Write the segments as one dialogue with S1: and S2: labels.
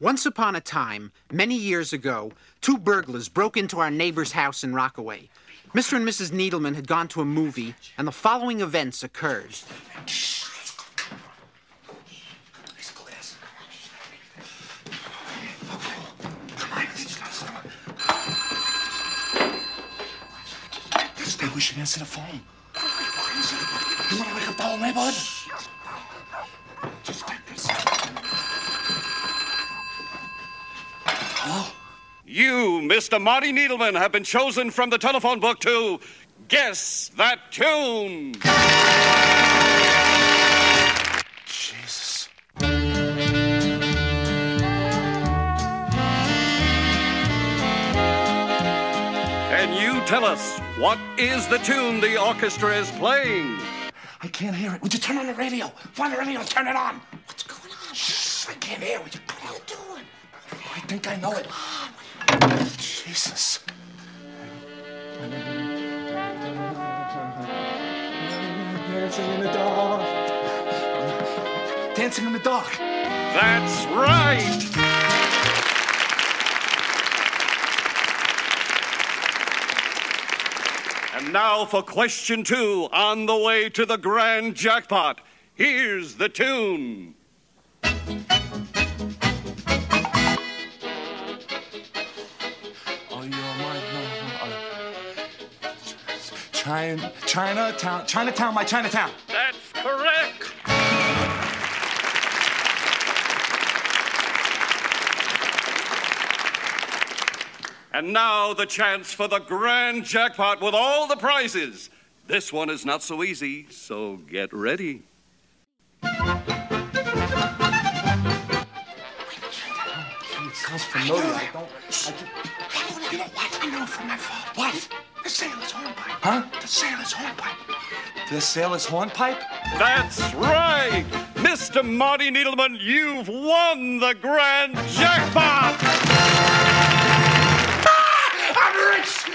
S1: Once upon a time, many years ago, two burglars broke into our neighbor's house in Rockaway. Mr. and Mrs. Needleman had gone to a movie, and the following events occurred.
S2: This day we should answer the phone. You want to wake up the whole neighborhood? Just
S3: You, Mr. Marty Needleman, have been chosen from the telephone book to guess that tune.
S2: Jesus.
S3: Can you tell us what is the tune the orchestra is playing?
S2: I can't hear it. Would you turn on the radio? Find the radio and turn it on. What's going on? Shh, I can't hear. Would you what are you doing? I think I know it. Jesus. Dancing in the dark. Dancing in the dark.
S3: That's right. And now for question two on the way to the grand jackpot. Here's the tune.
S2: China, Chinatown, Chinatown, my Chinatown.
S3: That's correct. And now the chance for the grand jackpot with all the prizes. This one is not so easy, so get ready.
S2: It sounds familiar. I don't. I just, you know what? I know from my father. What? The sailor's hornpipe. Huh? The sailor's hornpipe. The sailor's hornpipe?
S3: That's right! Mr. Marty Needleman, you've won the grand jackpot!
S2: Ah, I'm rich!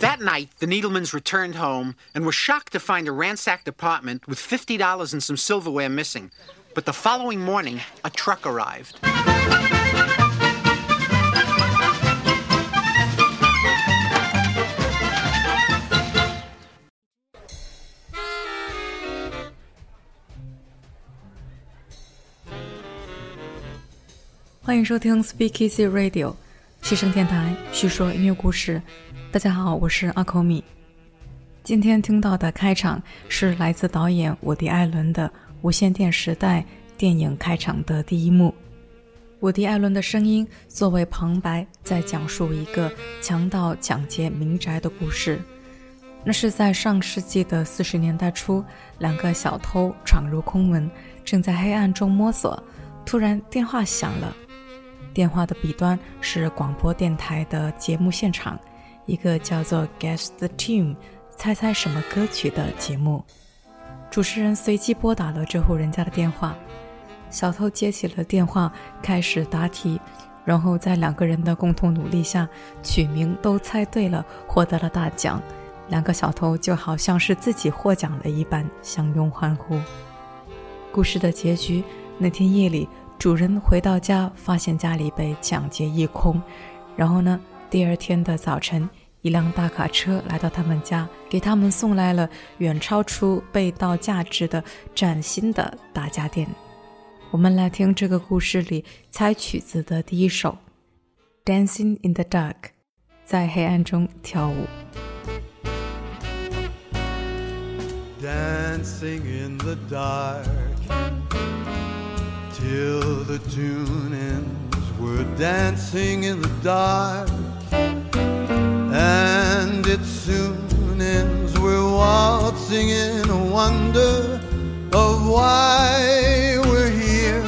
S1: That night, the Needlemans returned home and were shocked to find a ransacked apartment with $50 and some silverware missing. But the following morning, a truck arrived.
S4: 欢迎收听 Speak Easy Radio，西声电台，叙说音乐故事。大家好，我是阿口米。今天听到的开场是来自导演伍迪·艾伦的《无线电时代》电影开场的第一幕。伍迪·艾伦的声音作为旁白，在讲述一个强盗抢劫民宅的故事。那是在上世纪的四十年代初，两个小偷闯入空门，正在黑暗中摸索，突然电话响了。电话的彼端是广播电台的节目现场，一个叫做 Guess the Tune，猜猜什么歌曲的节目。主持人随机拨打了这户人家的电话，小偷接起了电话，开始答题，然后在两个人的共同努力下，取名都猜对了，获得了大奖。两个小偷就好像是自己获奖了一般，相拥欢呼。故事的结局，那天夜里。主人回到家，发现家里被抢劫一空。然后呢，第二天的早晨，一辆大卡车来到他们家，给他们送来了远超出被盗价值的崭新的大家电。我们来听这个故事里猜曲子的第一首《Dancing in the Dark》，在黑暗中跳舞。
S5: dancing in the dark the tune ends. We're dancing in the dark, and it soon ends. We're waltzing in a wonder of why we're here.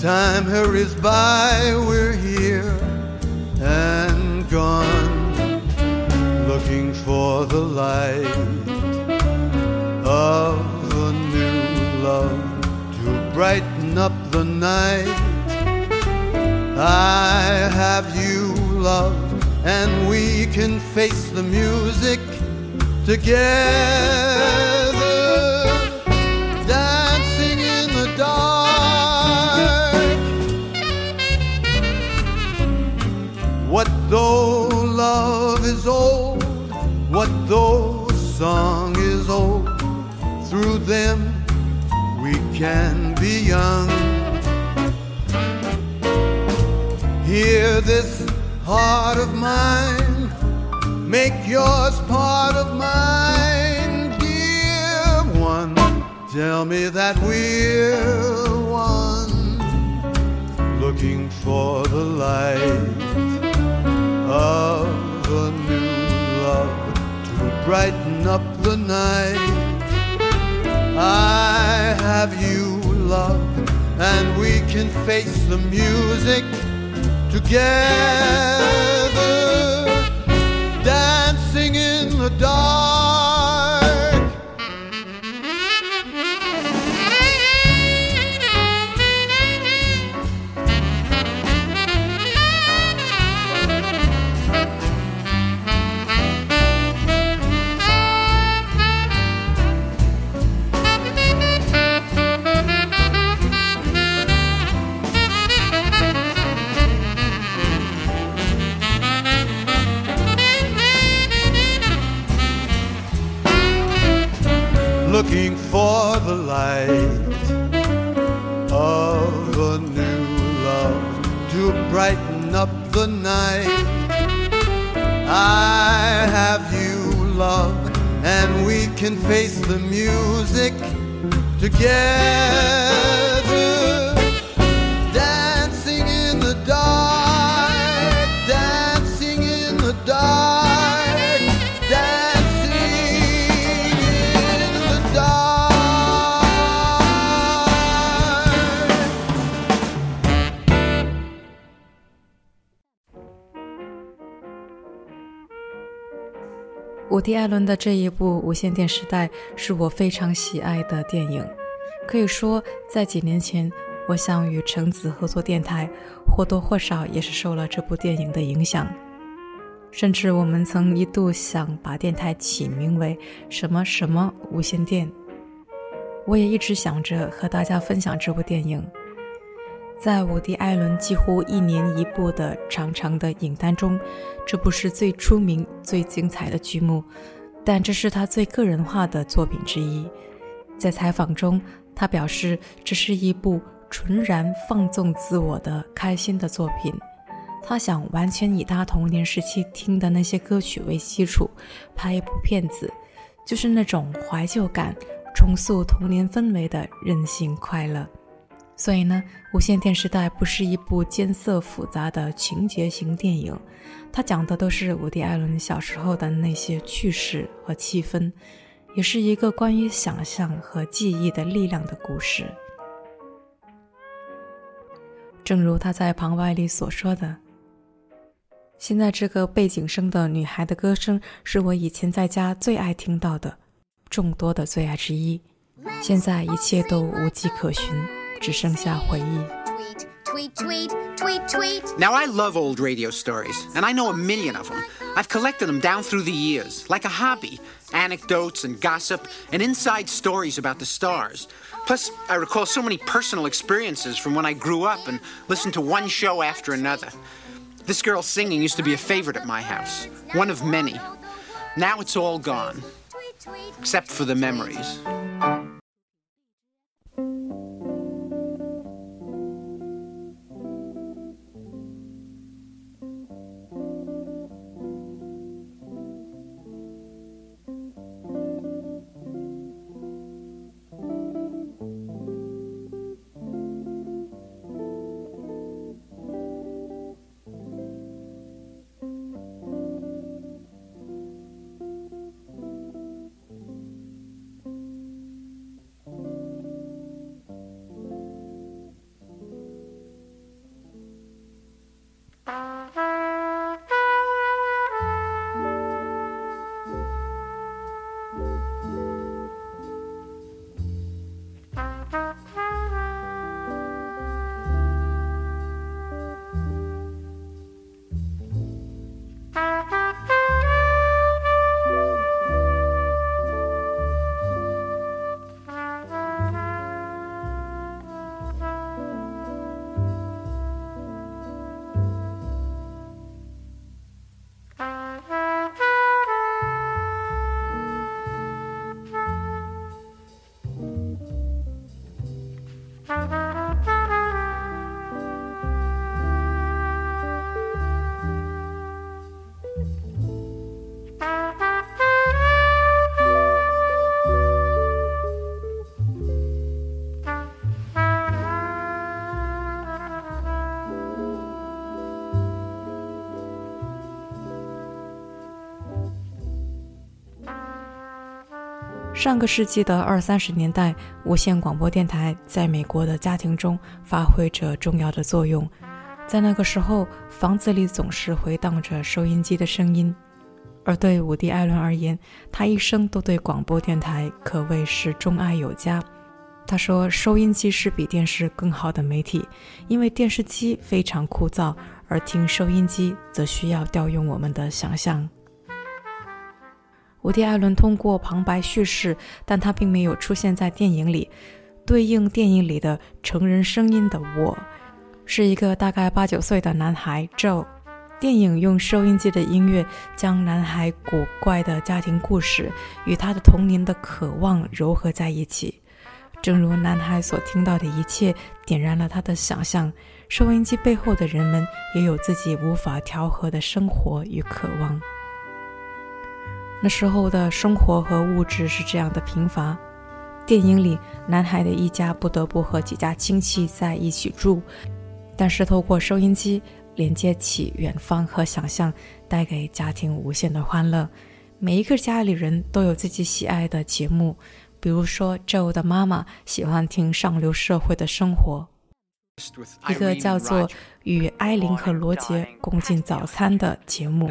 S5: Time hurries by, we're here and gone looking for the light of the night. I have you, love, and we can face the music together. Dancing in the dark. What though love is old? What though song is old? Through them we can be young. Hear this heart of mine, make yours part of mine, dear one. Tell me that we're one, looking for the light of a new love to brighten up the night. I have you, love, and we can face the music together, dancing in the dark. Light of a new love to brighten up the night. I have you, love, and we can face the music together.
S4: 伍迪·艾伦的这一部《无线电时代》是我非常喜爱的电影。可以说，在几年前，我想与橙子合作电台，或多或少也是受了这部电影的影响。甚至我们曾一度想把电台起名为什么什么无线电。我也一直想着和大家分享这部电影。在伍迪·艾伦几乎一年一部的长长的影单中，这不是最出名、最精彩的剧目，但这是他最个人化的作品之一。在采访中，他表示这是一部纯然放纵自我的开心的作品。他想完全以他童年时期听的那些歌曲为基础，拍一部片子，就是那种怀旧感、重塑童年氛围的任性快乐。所以呢，《无线电时代》不是一部艰涩复杂的情节型电影，它讲的都是伍迪·艾伦小时候的那些趣事和气氛，也是一个关于想象和记忆的力量的故事。正如他在旁白里所说的：“现在这个背景声的女孩的歌声，是我以前在家最爱听到的，众多的最爱之一。现在一切都无迹可寻。”只剩下回忆。
S6: Tweet, tweet, tweet, tweet.
S1: Now, I love old radio stories, and I know a million of them. I've collected them down through the years, like a hobby anecdotes and gossip, and inside stories about the stars. Plus, I recall so many personal experiences from when I grew up and listened to one show after another. This girl singing used to be a favorite at my house, one of many. Now it's all gone,
S6: Tweet, tweet.
S1: except for the memories.
S4: 上个世纪的二三十年代，无线广播电台在美国的家庭中发挥着重要的作用。在那个时候，房子里总是回荡着收音机的声音。而对伍迪·艾伦而言，他一生都对广播电台可谓是钟爱有加。他说：“收音机是比电视更好的媒体，因为电视机非常枯燥，而听收音机则需要调用我们的想象。”伍迪·艾伦通过旁白叙事，但他并没有出现在电影里。对应电影里的成人声音的我，是一个大概八九岁的男孩 Joe。电影用收音机的音乐将男孩古怪的家庭故事与他的童年的渴望糅合在一起。正如男孩所听到的一切点燃了他的想象，收音机背后的人们也有自己无法调和的生活与渴望。那时候的生活和物质是这样的贫乏。电影里，男孩的一家不得不和几家亲戚在一起住，但是透过收音机连接起远方和想象，带给家庭无限的欢乐。每一个家里人都有自己喜爱的节目。比如说，Joe 的妈妈喜欢听上流社会的生活，一个叫做《与艾琳和罗杰共进早餐》的节目。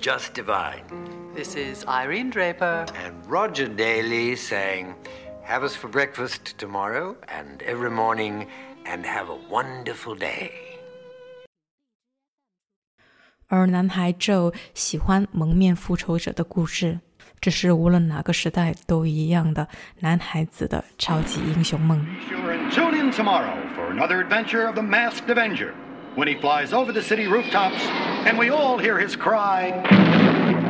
S7: just divine.
S8: This is Irene Draper.
S7: And Roger Daly saying, Have us for breakfast tomorrow and every morning, and have a wonderful day.
S4: 而男孩 Joe 喜欢蒙面复仇者的故事，这是无论哪个时代都一样的男孩子的超级英雄梦。
S9: Sure and tune in tomorrow for another adventure of the Masked Avenger When he flies over the city rooftops and we all hear his cry.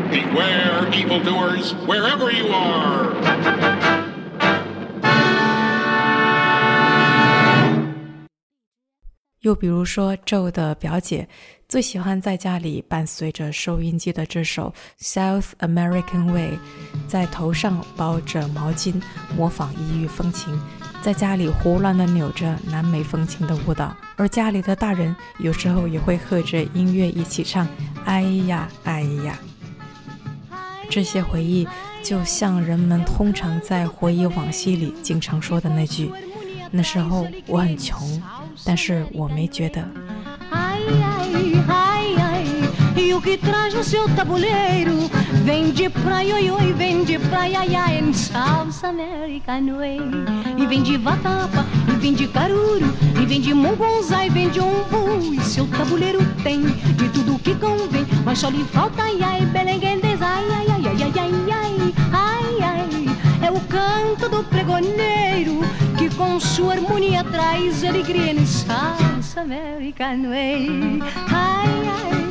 S10: Beware, evildoers, wherever you are!
S4: 又比如说，Joe 的表姐最喜欢在家里伴随着收音机的这首《South American Way》，在头上包着毛巾，模仿异域风情，在家里胡乱地扭着南美风情的舞蹈。而家里的大人有时候也会和着音乐一起唱：“哎呀，哎呀。”这些回忆就像人们通常在回忆往昔里经常说的那句：“那时候我很穷。”但是我没觉得。
S11: Ai, ai, ai, ai, e o que traz no seu tabuleiro? Vem de praia, oi, oi, vem de praia, ai, ai, em salsa american way. E vem de vatapa, e vem de caruru, e vem de mungunzá, e vem de umbu. E seu tabuleiro tem de tudo que convém, mas só lhe falta, ai, ai, belenguendes, ai, ai, ai, ai, ai, ai, ai, ai, ai. É o canto do pregoneiro que com sua harmonia traz alegria em salsa american way. Ai, ai, ai,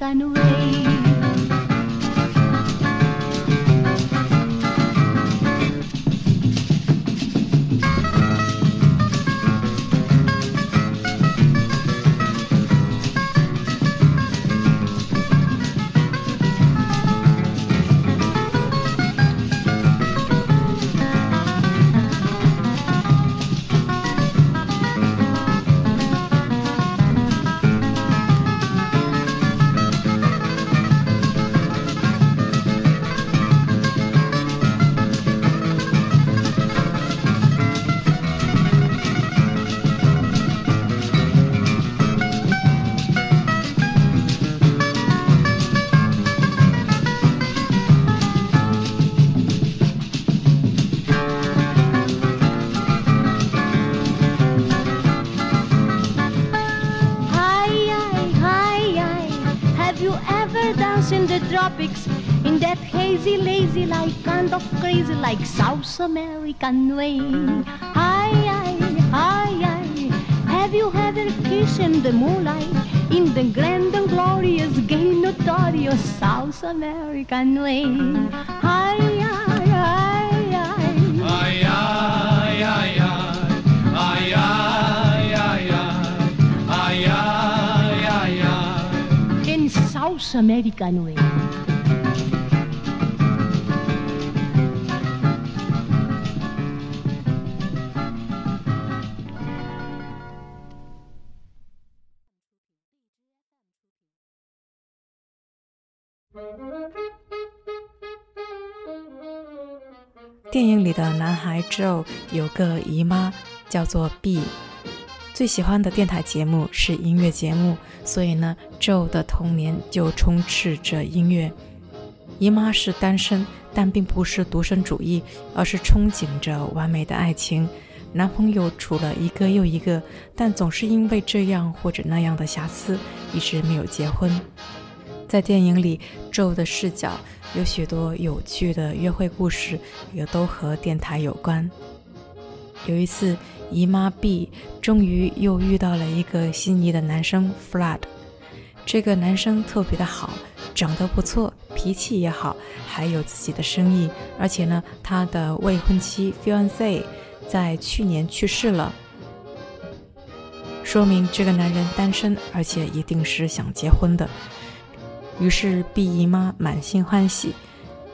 S11: ಕನುವ hazy, lazy, like kind of crazy, like South American way? Hi, hi, hi, to have a kiss in the moonlight in the grand and glorious, gay, notorious South American way. Hi, hi, hi, hi.
S10: Ay, ay, ay, ay. Ay, ay, ay, ay. Ay, ay, ay, ay.
S11: In South American way.
S4: 电影里的男孩 Joe 有个姨妈叫做 B，最喜欢的电台节目是音乐节目，所以呢，Joe 的童年就充斥着音乐。姨妈是单身，但并不是独身主义，而是憧憬着完美的爱情。男朋友处了一个又一个，但总是因为这样或者那样的瑕疵，一直没有结婚。在电影里，Joe 的视角有许多有趣的约会故事，也都和电台有关。有一次，姨妈 B 终于又遇到了一个心仪的男生 Flood。这个男生特别的好，长得不错，脾气也好，还有自己的生意。而且呢，他的未婚妻 Fiance 在去年去世了，说明这个男人单身，而且一定是想结婚的。于是毕姨妈满心欢喜，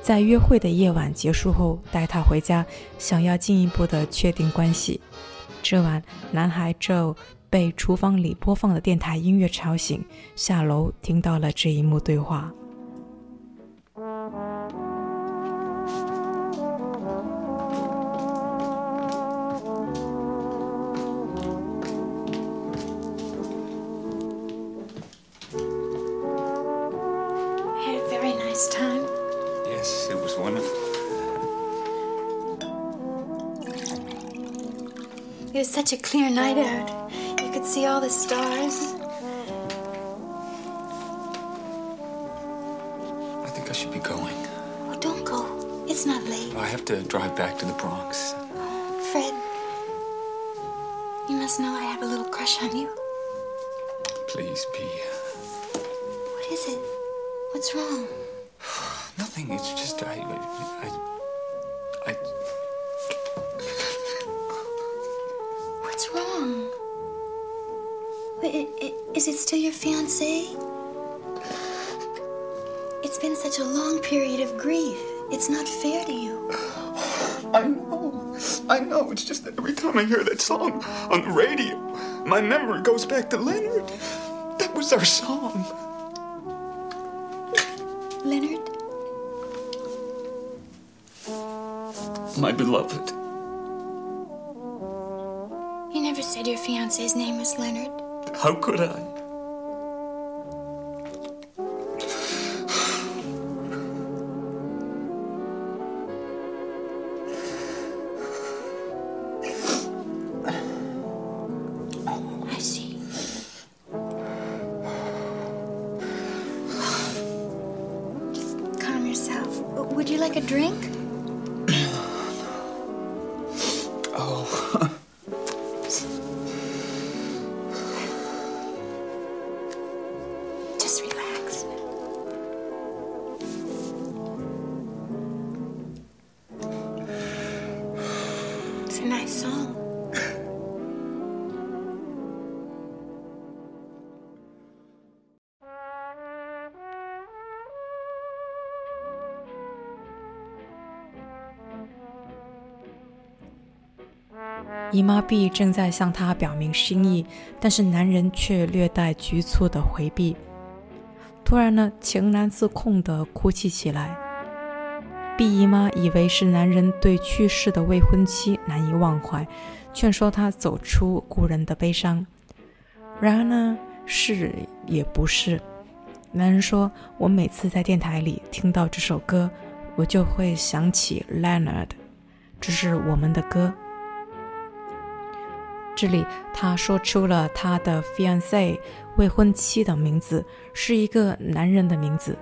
S4: 在约会的夜晚结束后，带她回家，想要进一步的确定关系。这晚，男孩 Joe 被厨房里播放的电台音乐吵醒，下楼听到了这一幕对话。
S2: Was
S6: such a clear night out. You could see all the stars.
S2: I think I should be going.
S6: Oh, don't go. It's not late.
S2: I have to drive back to the Bronx.
S6: Fred, you must know I have a little crush on you.
S2: Please, P.
S6: What is it? What's wrong?
S2: Nothing. It's just I. I. I.
S6: What's wrong? Wait, i- i- is it still your fiance? It's been such a long period of grief. It's not fair to you.
S2: I know. I know. It's just that every time I hear that song on the radio, my memory goes back to Leonard. That was our song.
S6: Leonard?
S2: My beloved.
S6: Said your fiance's name was Leonard.
S2: How could I?
S6: I
S4: 姨妈 B 正在向他表明心意，但是男人却略带局促的回避。突然呢，情难自控的哭泣起来。毕姨妈以为是男人对去世的未婚妻难以忘怀，劝说他走出故人的悲伤。然而呢，是也不是。男人说：“我每次在电台里听到这首歌，我就会想起 Leonard，这是我们的歌。”这里他说出了他的 fiance 未婚妻的名字，是一个男人的名字，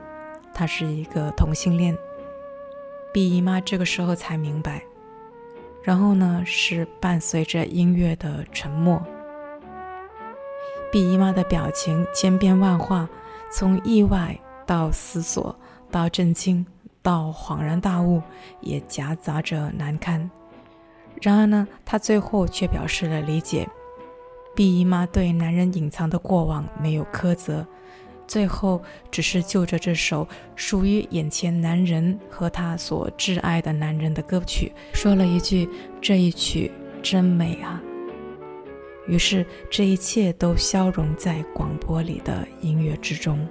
S4: 他是一个同性恋。毕姨妈这个时候才明白，然后呢是伴随着音乐的沉默。毕姨妈的表情千变万化，从意外到思索，到震惊，到恍然大悟，也夹杂着难堪。然而呢，她最后却表示了理解。毕姨妈对男人隐藏的过往没有苛责，最后只是就着这首属于眼前男人和他所挚爱的男人的歌曲，说了一句：“这一曲真美啊。”于是，这一切都消融在广播里的音乐之中。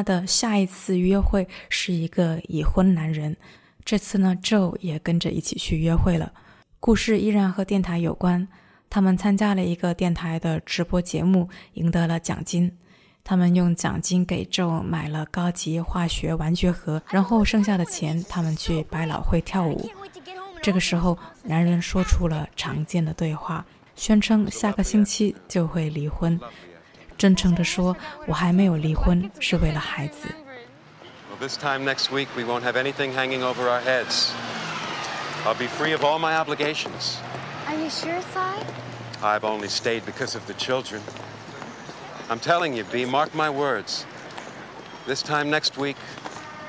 S4: 他的下一次约会是一个已婚男人，这次呢，Joe 也跟着一起去约会了。故事依然和电台有关，他们参加了一个电台的直播节目，赢得了奖金。他们用奖金给 Joe 买了高级化学玩具盒，然后剩下的钱，他们去百老汇跳舞。这个时候，男人说出了常见的对话，宣称下个星期就会离婚。真诚地说，我还没有离婚，是为了孩子。
S12: Well, this time next week we won't have anything hanging over our heads. I'll be free of all my obligations.
S6: Are you sure, Cy?
S12: I've only stayed because of the children. I'm telling you, B, mark my words. This time next week,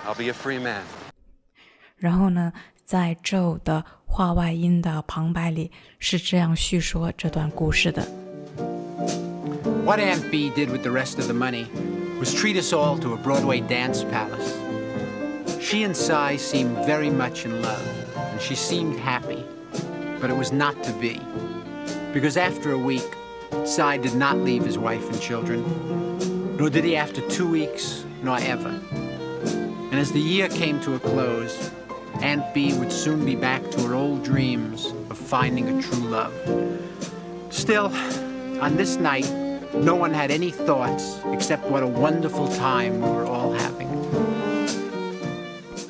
S12: I'll be a free man.
S4: 然后呢，在 Joe 的话外音的旁白里是这样叙说这段故事的。
S1: What Aunt B did with the rest of the money was treat us all to a Broadway dance palace. She and Cy seemed very much in love, and she seemed happy. But it was not to be. Because after a week, Cy did not leave his wife and children, nor did he after two weeks, nor ever. And as the year came to a close, Aunt B would soon be back to her old dreams of finding a true love. Still, on this night, no one had any thoughts except what a wonderful time we were all having.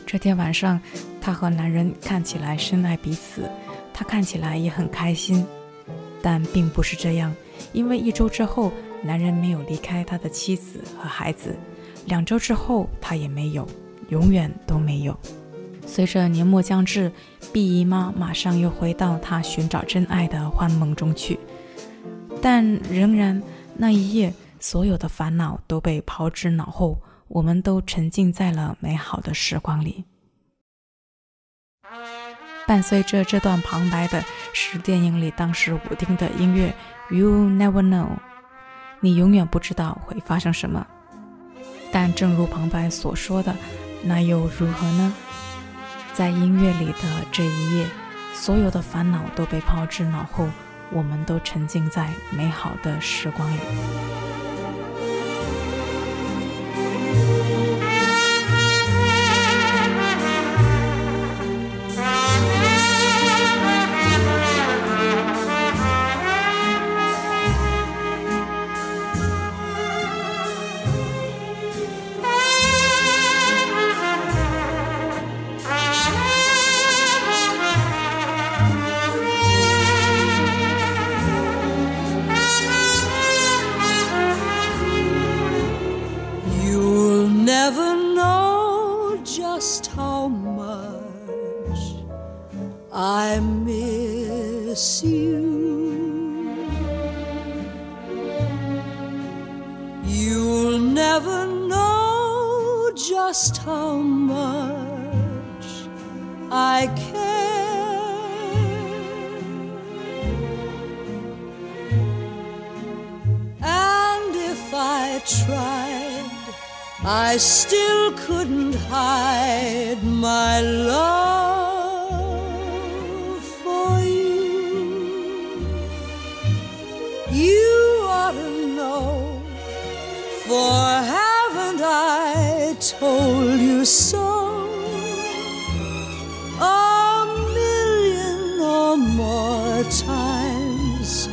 S4: 这天晚上，她和男人看起来深爱彼此，她看起来也很开心，但并不是这样，因为一周之后，男人没有离开他的妻子和孩子，两周之后，他也没有，永远都没有。随着年末将至，毕姨妈马上又回到她寻找真爱的幻梦中去，但仍然。那一夜，所有的烦恼都被抛之脑后，我们都沉浸在了美好的时光里。伴随着这段旁白的是电影里当时舞厅的音乐《You Never Know》，你永远不知道会发生什么。但正如旁白所说的，那又如何呢？在音乐里的这一夜，所有的烦恼都被抛之脑后，我们都沉浸在美好的时光里。
S13: Just how much I care. And if I tried, I still couldn't hide my love told you so? A million or more times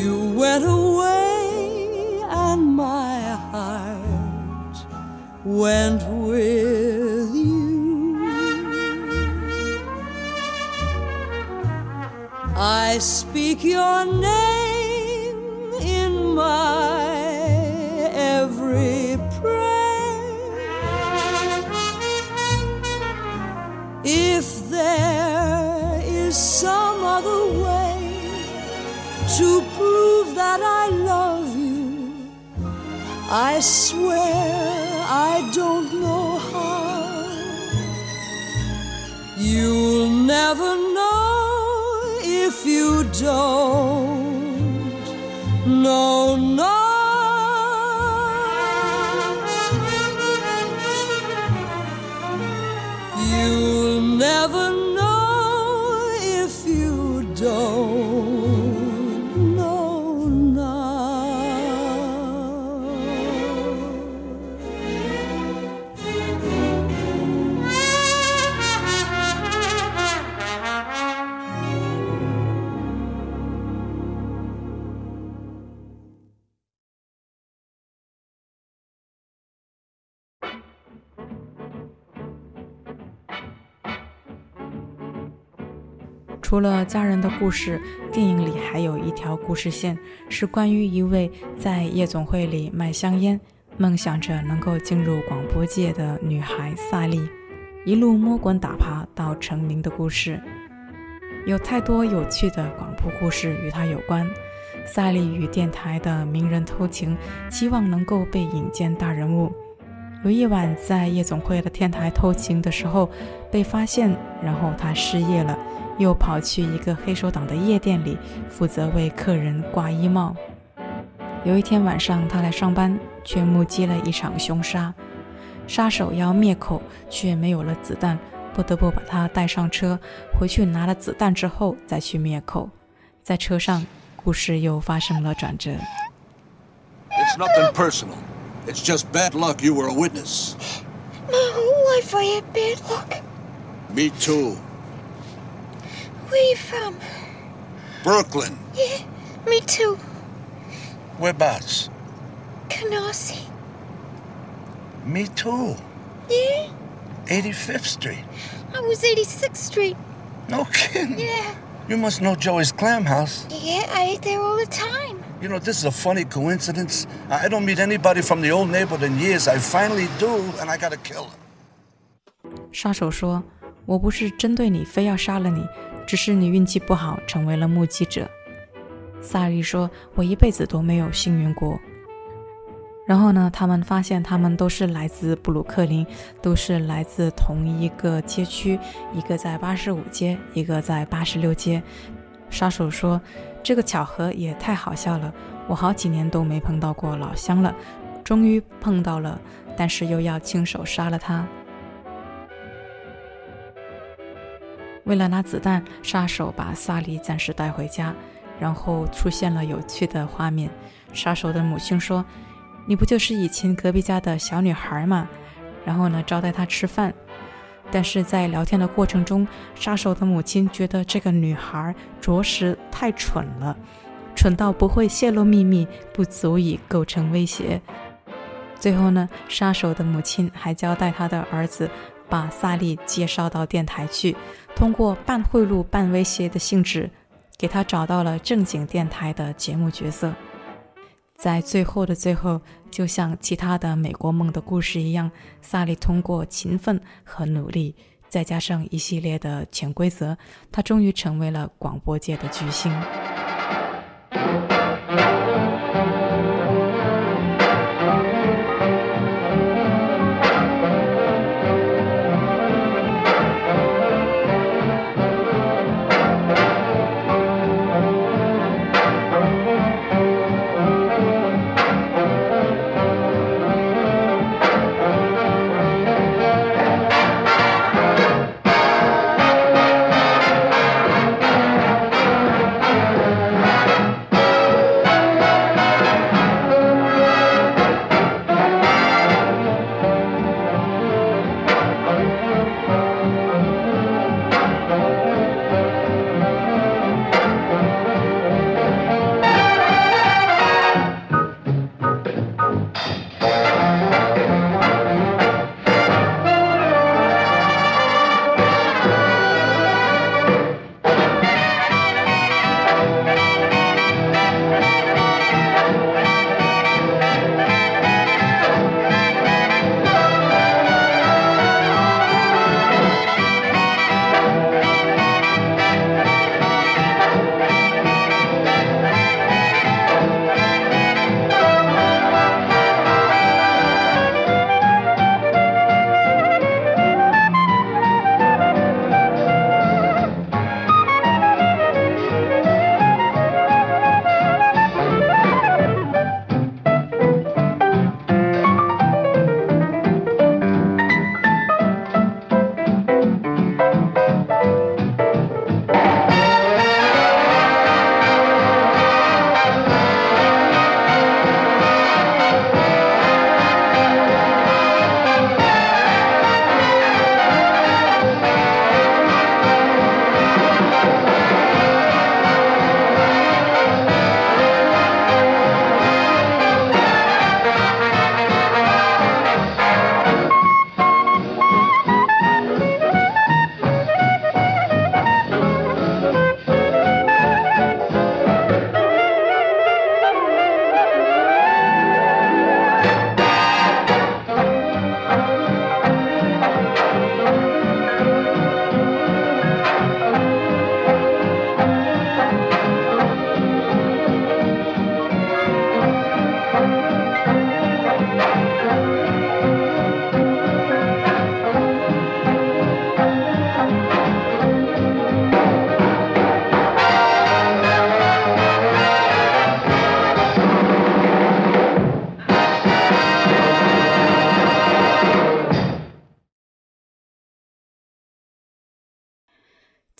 S13: you went away and my heart went with you. I speak your name I swear I don't know how. You'll never know if you don't. No, no.
S4: 除了家人的故事，电影里还有一条故事线，是关于一位在夜总会里卖香烟，梦想着能够进入广播界的女孩萨莉，一路摸滚打爬到成名的故事。有太多有趣的广播故事与她有关。萨莉与电台的名人偷情，期望能够被引荐大人物。有一晚在夜总会的天台偷情的时候被发现，然后他失业了，又跑去一个黑手党的夜店里负责为客人挂衣帽。有一天晚上他来上班，却目击了一场凶杀，杀手要灭口却没有了子弹，不得不把他带上车，回去拿了子弹之后再去灭口。在车上，故事又发生了转折。
S14: It's nothing personal. It's just bad luck you were a witness.
S6: My whole life I had bad luck.
S14: Me too.
S6: Where you from?
S14: Brooklyn.
S6: Yeah, me too.
S14: Whereabouts?
S6: Canarsie.
S14: Me too.
S6: Yeah,
S14: 85th Street.
S6: I was 86th Street.
S14: No kidding.
S6: Yeah.
S14: You must know Joey's Clam House.
S6: Yeah, I ate there all the time.
S14: You know, this is a funny coincidence. I I don't meet anybody from the old neighborhood in years. I finally do, and I gotta kill him.
S4: 杀手说：“我不是针对你，非要杀了你， 只是你运气不好，成为了目击者。”萨莉说：“我一辈子都没有幸运过。”然后呢，他们发现他们都是来自布鲁克林，都是来自同一个街区，一个在八十五街，一个在八十六街。杀手说：“这个巧合也太好笑了，我好几年都没碰到过老乡了，终于碰到了，但是又要亲手杀了他。”为了拿子弹，杀手把萨莉暂时带回家，然后出现了有趣的画面。杀手的母亲说：“你不就是以前隔壁家的小女孩吗？”然后呢，招待她吃饭。但是在聊天的过程中，杀手的母亲觉得这个女孩着实太蠢了，蠢到不会泄露秘密，不足以构成威胁。最后呢，杀手的母亲还交代他的儿子把萨利介绍到电台去，通过半贿赂半威胁的性质，给他找到了正经电台的节目角色。在最后的最后，就像其他的美国梦的故事一样，萨利通过勤奋和努力，再加上一系列的潜规则，他终于成为了广播界的巨星。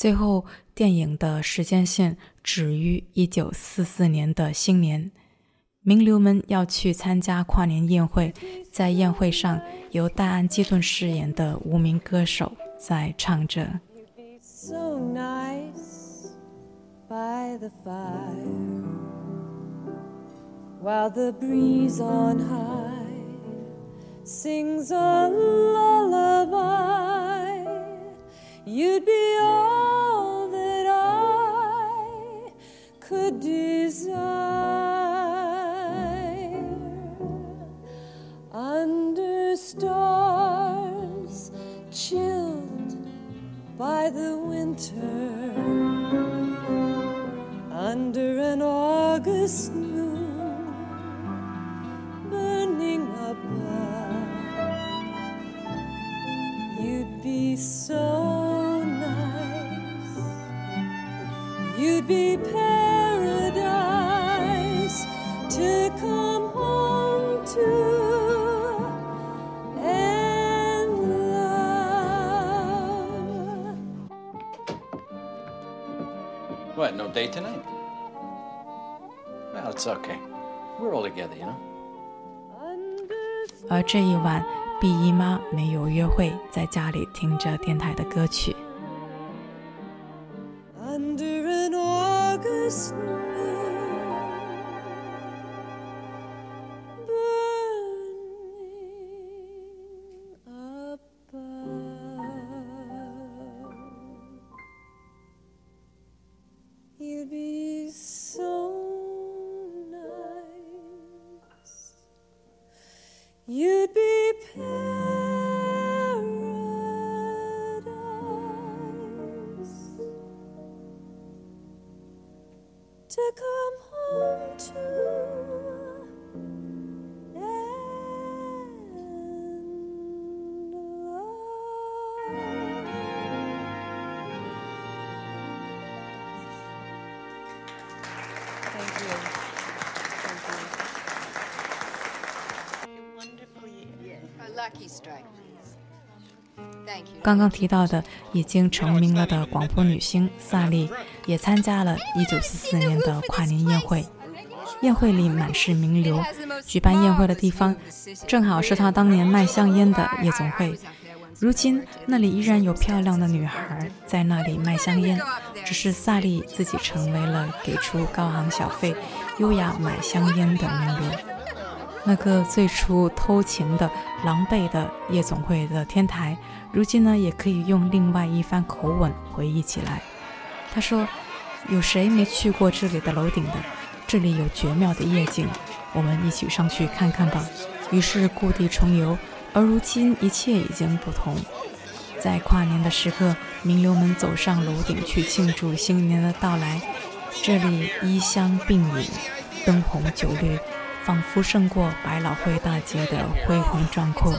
S4: 最后，电影的时间线止于一九四四年的新年。名流们要去参加跨年宴会，在宴会上，由戴安·基顿饰演的无名歌手在唱着。
S15: so nice by the fire while the breeze on high sings a lullaby. You'd be all that I could desire. Under stars chilled by the winter. Under an August moon burning above you'd be so you'd be paradise to come home to and love
S16: What? No date tonight? Well, it's okay. We're all together, you know.
S4: 而这一晚，B 姨妈没有约会，在家里听着电台的歌曲。 刚刚提到的已经成名了的广播女星萨莉，也参加了1944年的跨年宴会。宴会里满是名流，举办宴会的地方正好是她当年卖香烟的夜总会。如今那里依然有漂亮的女孩在那里卖香烟，只是萨莉自己成为了给出高昂小费、优雅买香烟的名流。那个最初偷情的、狼狈的夜总会的天台，如今呢也可以用另外一番口吻回忆起来。他说：“有谁没去过这里的楼顶的？这里有绝妙的夜景，我们一起上去看看吧。”于是故地重游，而如今一切已经不同。在跨年的时刻，名流们走上楼顶去庆祝新年的到来。这里衣香鬓影，灯红酒绿，仿佛胜过百老汇大街的恢宏壮阔。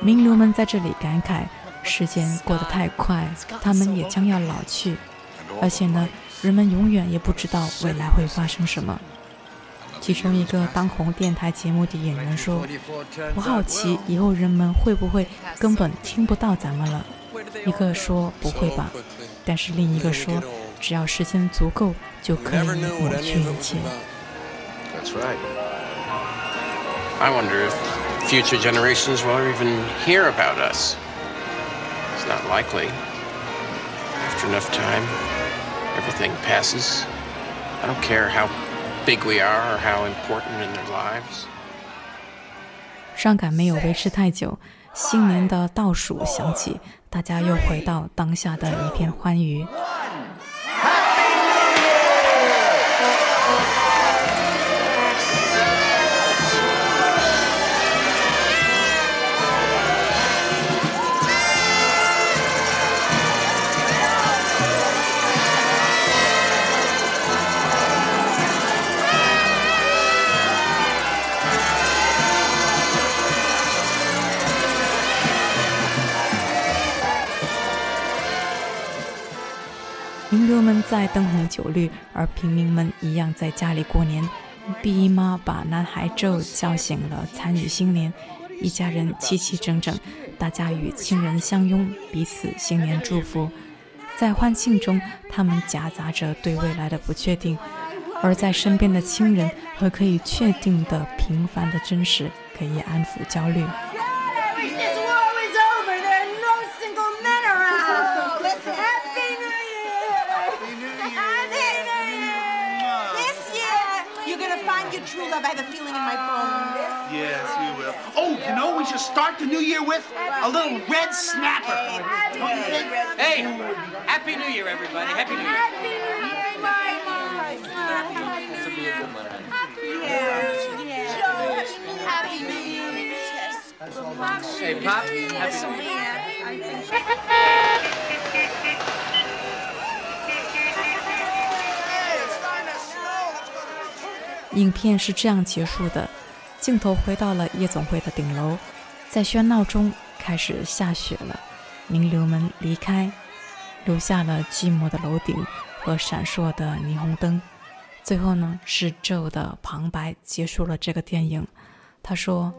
S4: 名流们在这里感慨：时间过得太快，他们也将要老去。而且呢，人们永远也不知道未来会发生什么。其中一个当红电台节目的演员说：“我好奇以后人们会不会根本听不到咱们了。”一个说：“不会吧。”但是另一个说：“只要时间足够，就可以抹去一切。”
S17: That's right. I wonder if future generations will ever even hear about us. It's not likely. After enough time, everything passes. I don't care how big we are or how important in their lives.
S4: 伤感没有维持太久，新年的倒数响起，大家又回到当下的一片欢愉。 在灯红酒绿，而平民们一样在家里过年。毕姨妈把男孩 Joe 叫醒了，参与新年。一家人齐齐整整，大家与亲人相拥，彼此新年祝福。在欢庆中，他们夹杂着对未来的不确定，而在身边的亲人和可以确定的平凡的真实，可以安抚焦虑。
S18: You're gonna find your true love. I have a feeling in my bones.
S2: Yes, we will. Oh, you know, we should start the new year with a little red snapper.
S17: Hey, Happy New Year, everybody. Happy New Year.
S18: Happy New Year.
S17: Hey, Pop. Happy New Year.
S4: 影片是这样结束的，镜头回到了夜总会的顶楼，在喧闹中开始下雪了，名流们离开，留下了寂寞的楼顶和闪烁的霓虹灯。最后呢，是 Joe 的旁白结束了这个电影。他说。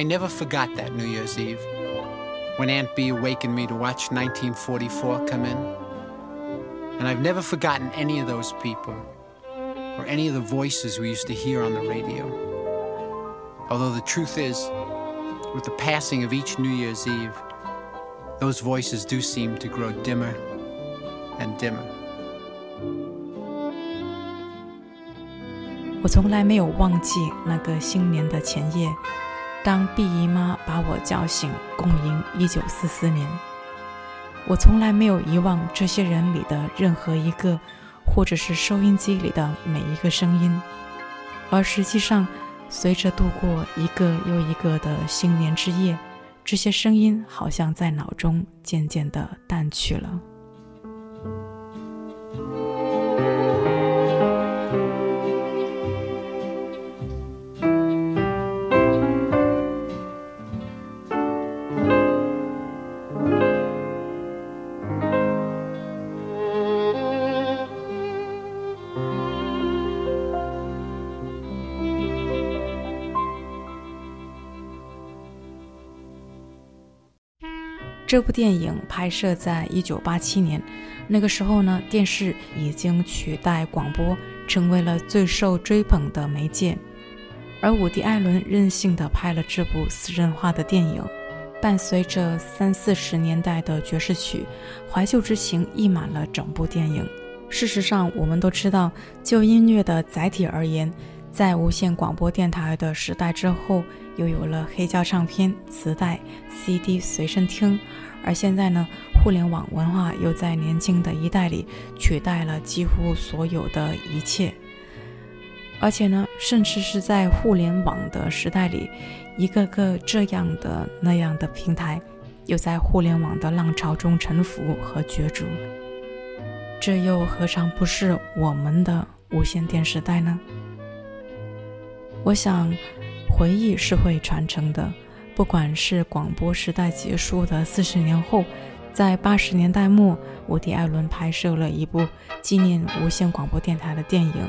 S1: I never forgot that New Year's Eve when Aunt Bee awakened me to watch 1944 come in. And I've never forgotten any of those people or any of the voices we used to hear on the radio. Although the truth is, with the passing of each New Year's Eve, those voices do seem to grow dimmer and dimmer.
S4: 我从来没有忘记那个新年的前夜， 当毕姨妈把我叫醒，共迎1944年。我从来没有遗忘这些人里的任何一个，或者是收音机里的每一个声音，而实际上，随着度过一个又一个的新年之夜，这些声音好像在脑中渐渐的淡去了。这部电影拍摄在一九八七年，那个时候呢，电视已经取代广播，成为了最受追捧的媒介。而伍迪·艾伦任性地拍了这部私人化的电影，伴随着三四十年代的爵士曲，怀旧之情溢满了整部电影。事实上，我们都知道，就音乐的载体而言，在无线广播电台的时代之后，又有了黑胶唱片、磁带、CD 随身听，而现在呢，互联网文化又在年轻的一代里取代了几乎所有的一切。而且呢，甚至是在互联网的时代里，一个个这样的那样的平台，又在互联网的浪潮中沉浮和角逐。这又何尝不是我们的无线电时代呢？我想，回忆是会传承的。不管是广播时代结束的四十年后，在八十年代末，伍迪·艾伦拍摄了一部纪念无线广播电台的电影，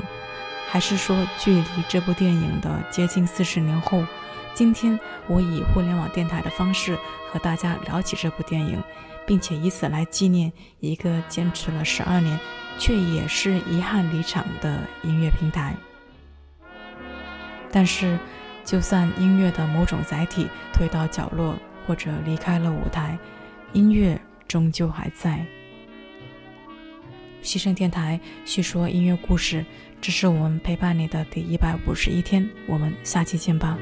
S4: 还是说，距离这部电影的接近四十年后，今天我以互联网电台的方式和大家聊起这部电影，并且以此来纪念一个坚持了十二年，却也是遗憾离场的音乐平台。但是，就算音乐的某种载体退到角落，或者离开了舞台，音乐终究还在。牺牲电台叙说音乐故事，这是我们陪伴你的第一百五十一天，我们下期见吧。